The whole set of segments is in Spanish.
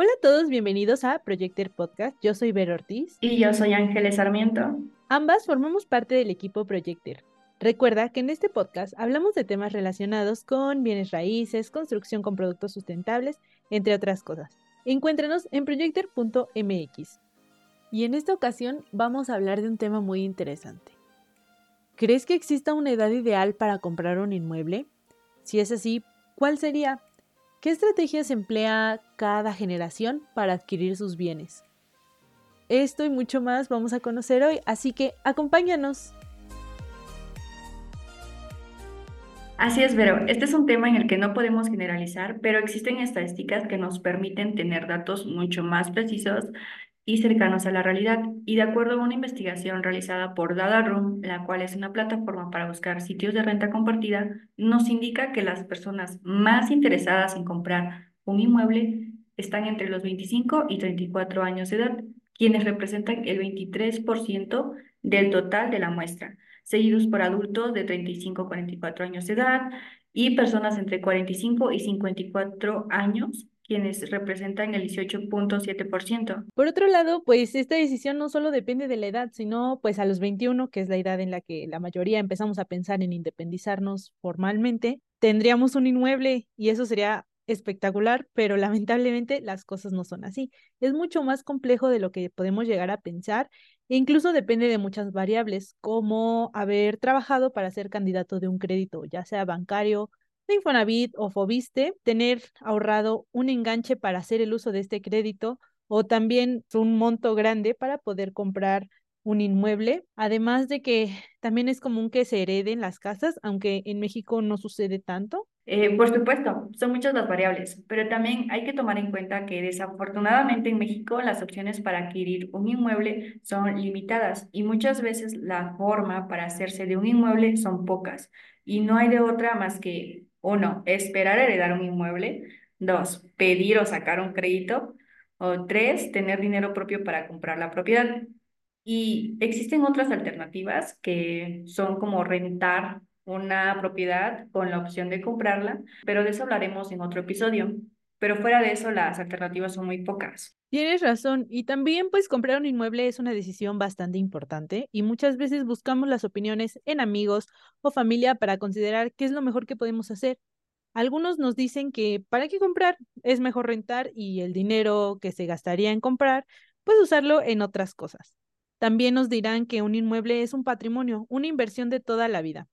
Hola a todos, bienvenidos a Projector Podcast. Yo soy Ver Ortiz. Y yo soy Ángeles Sarmiento. Ambas formamos parte del equipo Projector. Recuerda que en este podcast hablamos de temas relacionados con bienes raíces, construcción con productos sustentables, entre otras cosas. Encuéntranos en projector.mx. Y en esta ocasión vamos a hablar de un tema muy interesante. ¿Crees que exista una edad ideal para comprar un inmueble? Si es así, ¿cuál sería? ¿Qué estrategias emplea cada generación para adquirir sus bienes? Esto y mucho más vamos a conocer hoy, así que acompáñanos. Así es, Vero. Este es un tema en el que no podemos generalizar, pero existen estadísticas que nos permiten tener datos mucho más precisos y cercanos a la realidad. Y de acuerdo a una investigación realizada por Dada Room, la cual es una plataforma para buscar sitios de renta compartida, nos indica que las personas más interesadas en comprar un inmueble están entre los 25 y 34 años de edad, quienes representan el 23% del total de la muestra, seguidos por adultos de 35 a 44 años de edad y personas entre 45 y 54 años quienes representan el 18.7%. Por otro lado, pues esta decisión no solo depende de la edad, sino pues a los 21, que es la edad en la que la mayoría empezamos a pensar en independizarnos formalmente, tendríamos un inmueble y eso sería espectacular, pero lamentablemente las cosas no son así. Es mucho más complejo de lo que podemos llegar a pensar e incluso depende de muchas variables, como haber trabajado para ser candidato de un crédito, ya sea bancario, de Infonavit o Fobiste, tener ahorrado un enganche para hacer el uso de este crédito o también un monto grande para poder comprar un inmueble, además de que también es común que se hereden las casas, aunque en México no sucede tanto. Eh, por supuesto, son muchas las variables, pero también hay que tomar en cuenta que desafortunadamente en México las opciones para adquirir un inmueble son limitadas y muchas veces la forma para hacerse de un inmueble son pocas y no hay de otra más que uno, esperar heredar un inmueble. Dos, pedir o sacar un crédito. O tres, tener dinero propio para comprar la propiedad. Y existen otras alternativas que son como rentar una propiedad con la opción de comprarla, pero de eso hablaremos en otro episodio. Pero fuera de eso, las alternativas son muy pocas. Tienes razón. Y también, pues, comprar un inmueble es una decisión bastante importante y muchas veces buscamos las opiniones en amigos o familia para considerar qué es lo mejor que podemos hacer. Algunos nos dicen que para qué comprar es mejor rentar y el dinero que se gastaría en comprar, pues usarlo en otras cosas. También nos dirán que un inmueble es un patrimonio, una inversión de toda la vida.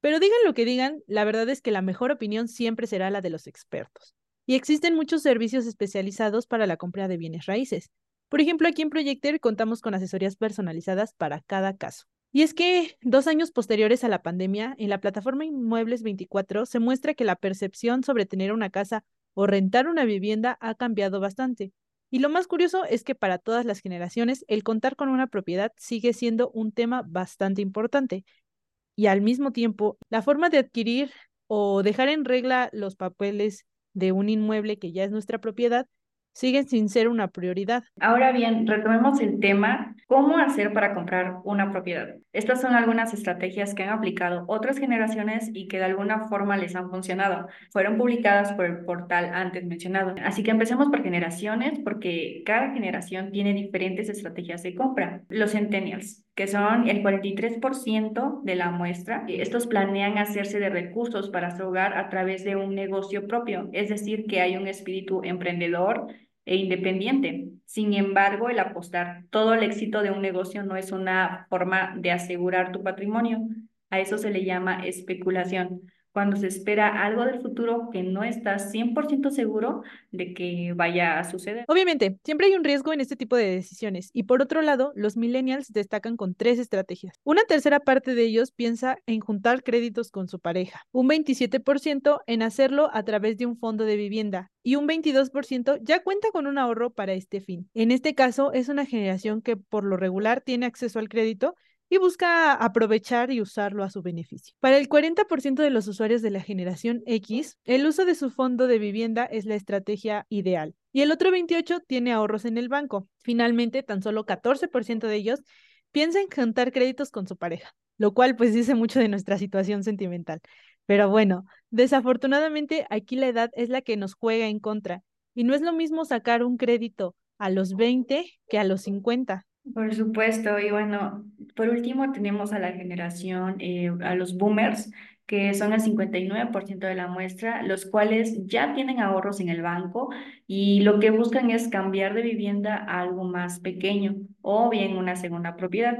Pero digan lo que digan, la verdad es que la mejor opinión siempre será la de los expertos. Y existen muchos servicios especializados para la compra de bienes raíces. Por ejemplo, aquí en Projector contamos con asesorías personalizadas para cada caso. Y es que dos años posteriores a la pandemia, en la plataforma Inmuebles 24 se muestra que la percepción sobre tener una casa o rentar una vivienda ha cambiado bastante. Y lo más curioso es que para todas las generaciones el contar con una propiedad sigue siendo un tema bastante importante. Y al mismo tiempo, la forma de adquirir o dejar en regla los papeles de un inmueble que ya es nuestra propiedad, siguen sin ser una prioridad. Ahora bien, retomemos el tema, ¿cómo hacer para comprar una propiedad? Estas son algunas estrategias que han aplicado otras generaciones y que de alguna forma les han funcionado. Fueron publicadas por el portal antes mencionado. Así que empecemos por generaciones porque cada generación tiene diferentes estrategias de compra. Los centennials, que son el 43% de la muestra. Estos planean hacerse de recursos para su hogar a través de un negocio propio, es decir, que hay un espíritu emprendedor e independiente. Sin embargo, el apostar todo el éxito de un negocio no es una forma de asegurar tu patrimonio. A eso se le llama especulación cuando se espera algo del futuro que no estás 100% seguro de que vaya a suceder. Obviamente, siempre hay un riesgo en este tipo de decisiones y por otro lado, los millennials destacan con tres estrategias. Una tercera parte de ellos piensa en juntar créditos con su pareja, un 27% en hacerlo a través de un fondo de vivienda y un 22% ya cuenta con un ahorro para este fin. En este caso, es una generación que por lo regular tiene acceso al crédito y busca aprovechar y usarlo a su beneficio. Para el 40% de los usuarios de la generación X, el uso de su fondo de vivienda es la estrategia ideal y el otro 28% tiene ahorros en el banco. Finalmente, tan solo 14% de ellos piensa en juntar créditos con su pareja, lo cual pues dice mucho de nuestra situación sentimental. Pero bueno, desafortunadamente aquí la edad es la que nos juega en contra Y no es lo mismo sacar un crédito a los 20 que a los 50. Por supuesto, y bueno, por último tenemos a la generación, eh, a los boomers, que son el 59% de la muestra, los cuales ya tienen ahorros en el banco y lo que buscan es cambiar de vivienda a algo más pequeño o bien una segunda propiedad,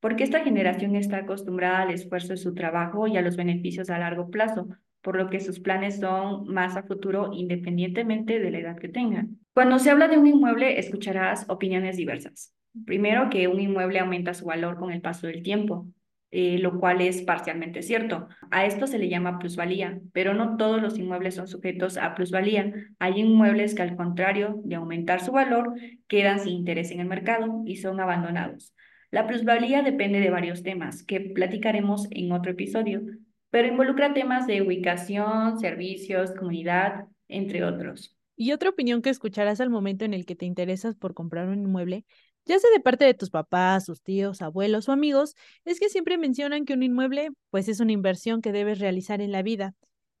porque esta generación está acostumbrada al esfuerzo de su trabajo y a los beneficios a largo plazo, por lo que sus planes son más a futuro independientemente de la edad que tengan. Cuando se habla de un inmueble, escucharás opiniones diversas. Primero, que un inmueble aumenta su valor con el paso del tiempo. Eh, lo cual es parcialmente cierto. A esto se le llama plusvalía, pero no todos los inmuebles son sujetos a plusvalía. Hay inmuebles que al contrario de aumentar su valor, quedan sin interés en el mercado y son abandonados. La plusvalía depende de varios temas que platicaremos en otro episodio, pero involucra temas de ubicación, servicios, comunidad, entre otros. Y otra opinión que escucharás al momento en el que te interesas por comprar un inmueble ya sea de parte de tus papás, sus tíos, abuelos o amigos, es que siempre mencionan que un inmueble pues es una inversión que debes realizar en la vida.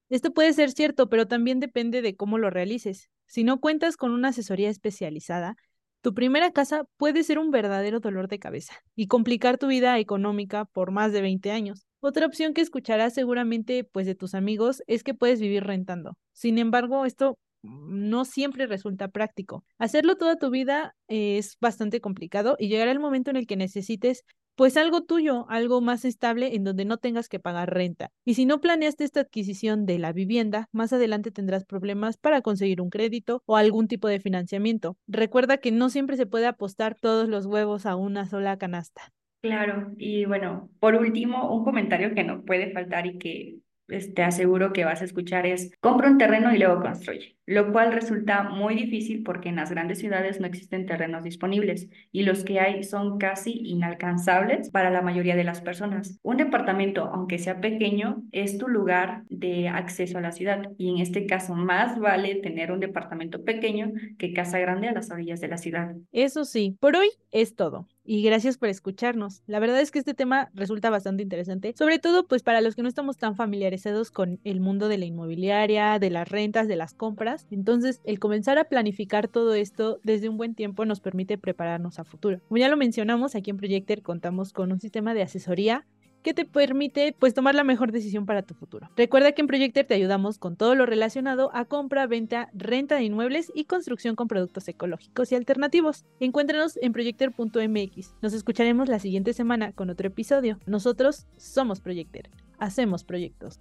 Esto puede ser cierto, pero también depende de cómo lo realices. Si no cuentas con una asesoría especializada, tu primera casa puede ser un verdadero dolor de cabeza y complicar tu vida económica por más de 20 años. Otra opción que escucharás seguramente pues de tus amigos es que puedes vivir rentando. Sin embargo, esto no siempre resulta práctico. Hacerlo toda tu vida es bastante complicado y llegará el momento en el que necesites pues algo tuyo, algo más estable en donde no tengas que pagar renta. Y si no planeaste esta adquisición de la vivienda, más adelante tendrás problemas para conseguir un crédito o algún tipo de financiamiento. Recuerda que no siempre se puede apostar todos los huevos a una sola canasta. Claro, y bueno, por último, un comentario que no puede faltar y que te aseguro que vas a escuchar es compra un terreno y luego construye, lo cual resulta muy difícil porque en las grandes ciudades no existen terrenos disponibles y los que hay son casi inalcanzables para la mayoría de las personas. Un departamento, aunque sea pequeño, es tu lugar de acceso a la ciudad y en este caso más vale tener un departamento pequeño que casa grande a las orillas de la ciudad. Eso sí, por hoy es todo y gracias por escucharnos. La verdad es que este tema resulta bastante interesante, sobre todo pues para los que no estamos tan familiarizados con el mundo de la inmobiliaria, de las rentas, de las compras. Entonces, el comenzar a planificar todo esto desde un buen tiempo nos permite prepararnos a futuro. Como ya lo mencionamos, aquí en Projector contamos con un sistema de asesoría que te permite pues tomar la mejor decisión para tu futuro. Recuerda que en Projector te ayudamos con todo lo relacionado a compra, venta, renta de inmuebles y construcción con productos ecológicos y alternativos. Encuéntranos en projector.mx. Nos escucharemos la siguiente semana con otro episodio. Nosotros somos Projector. Hacemos proyectos.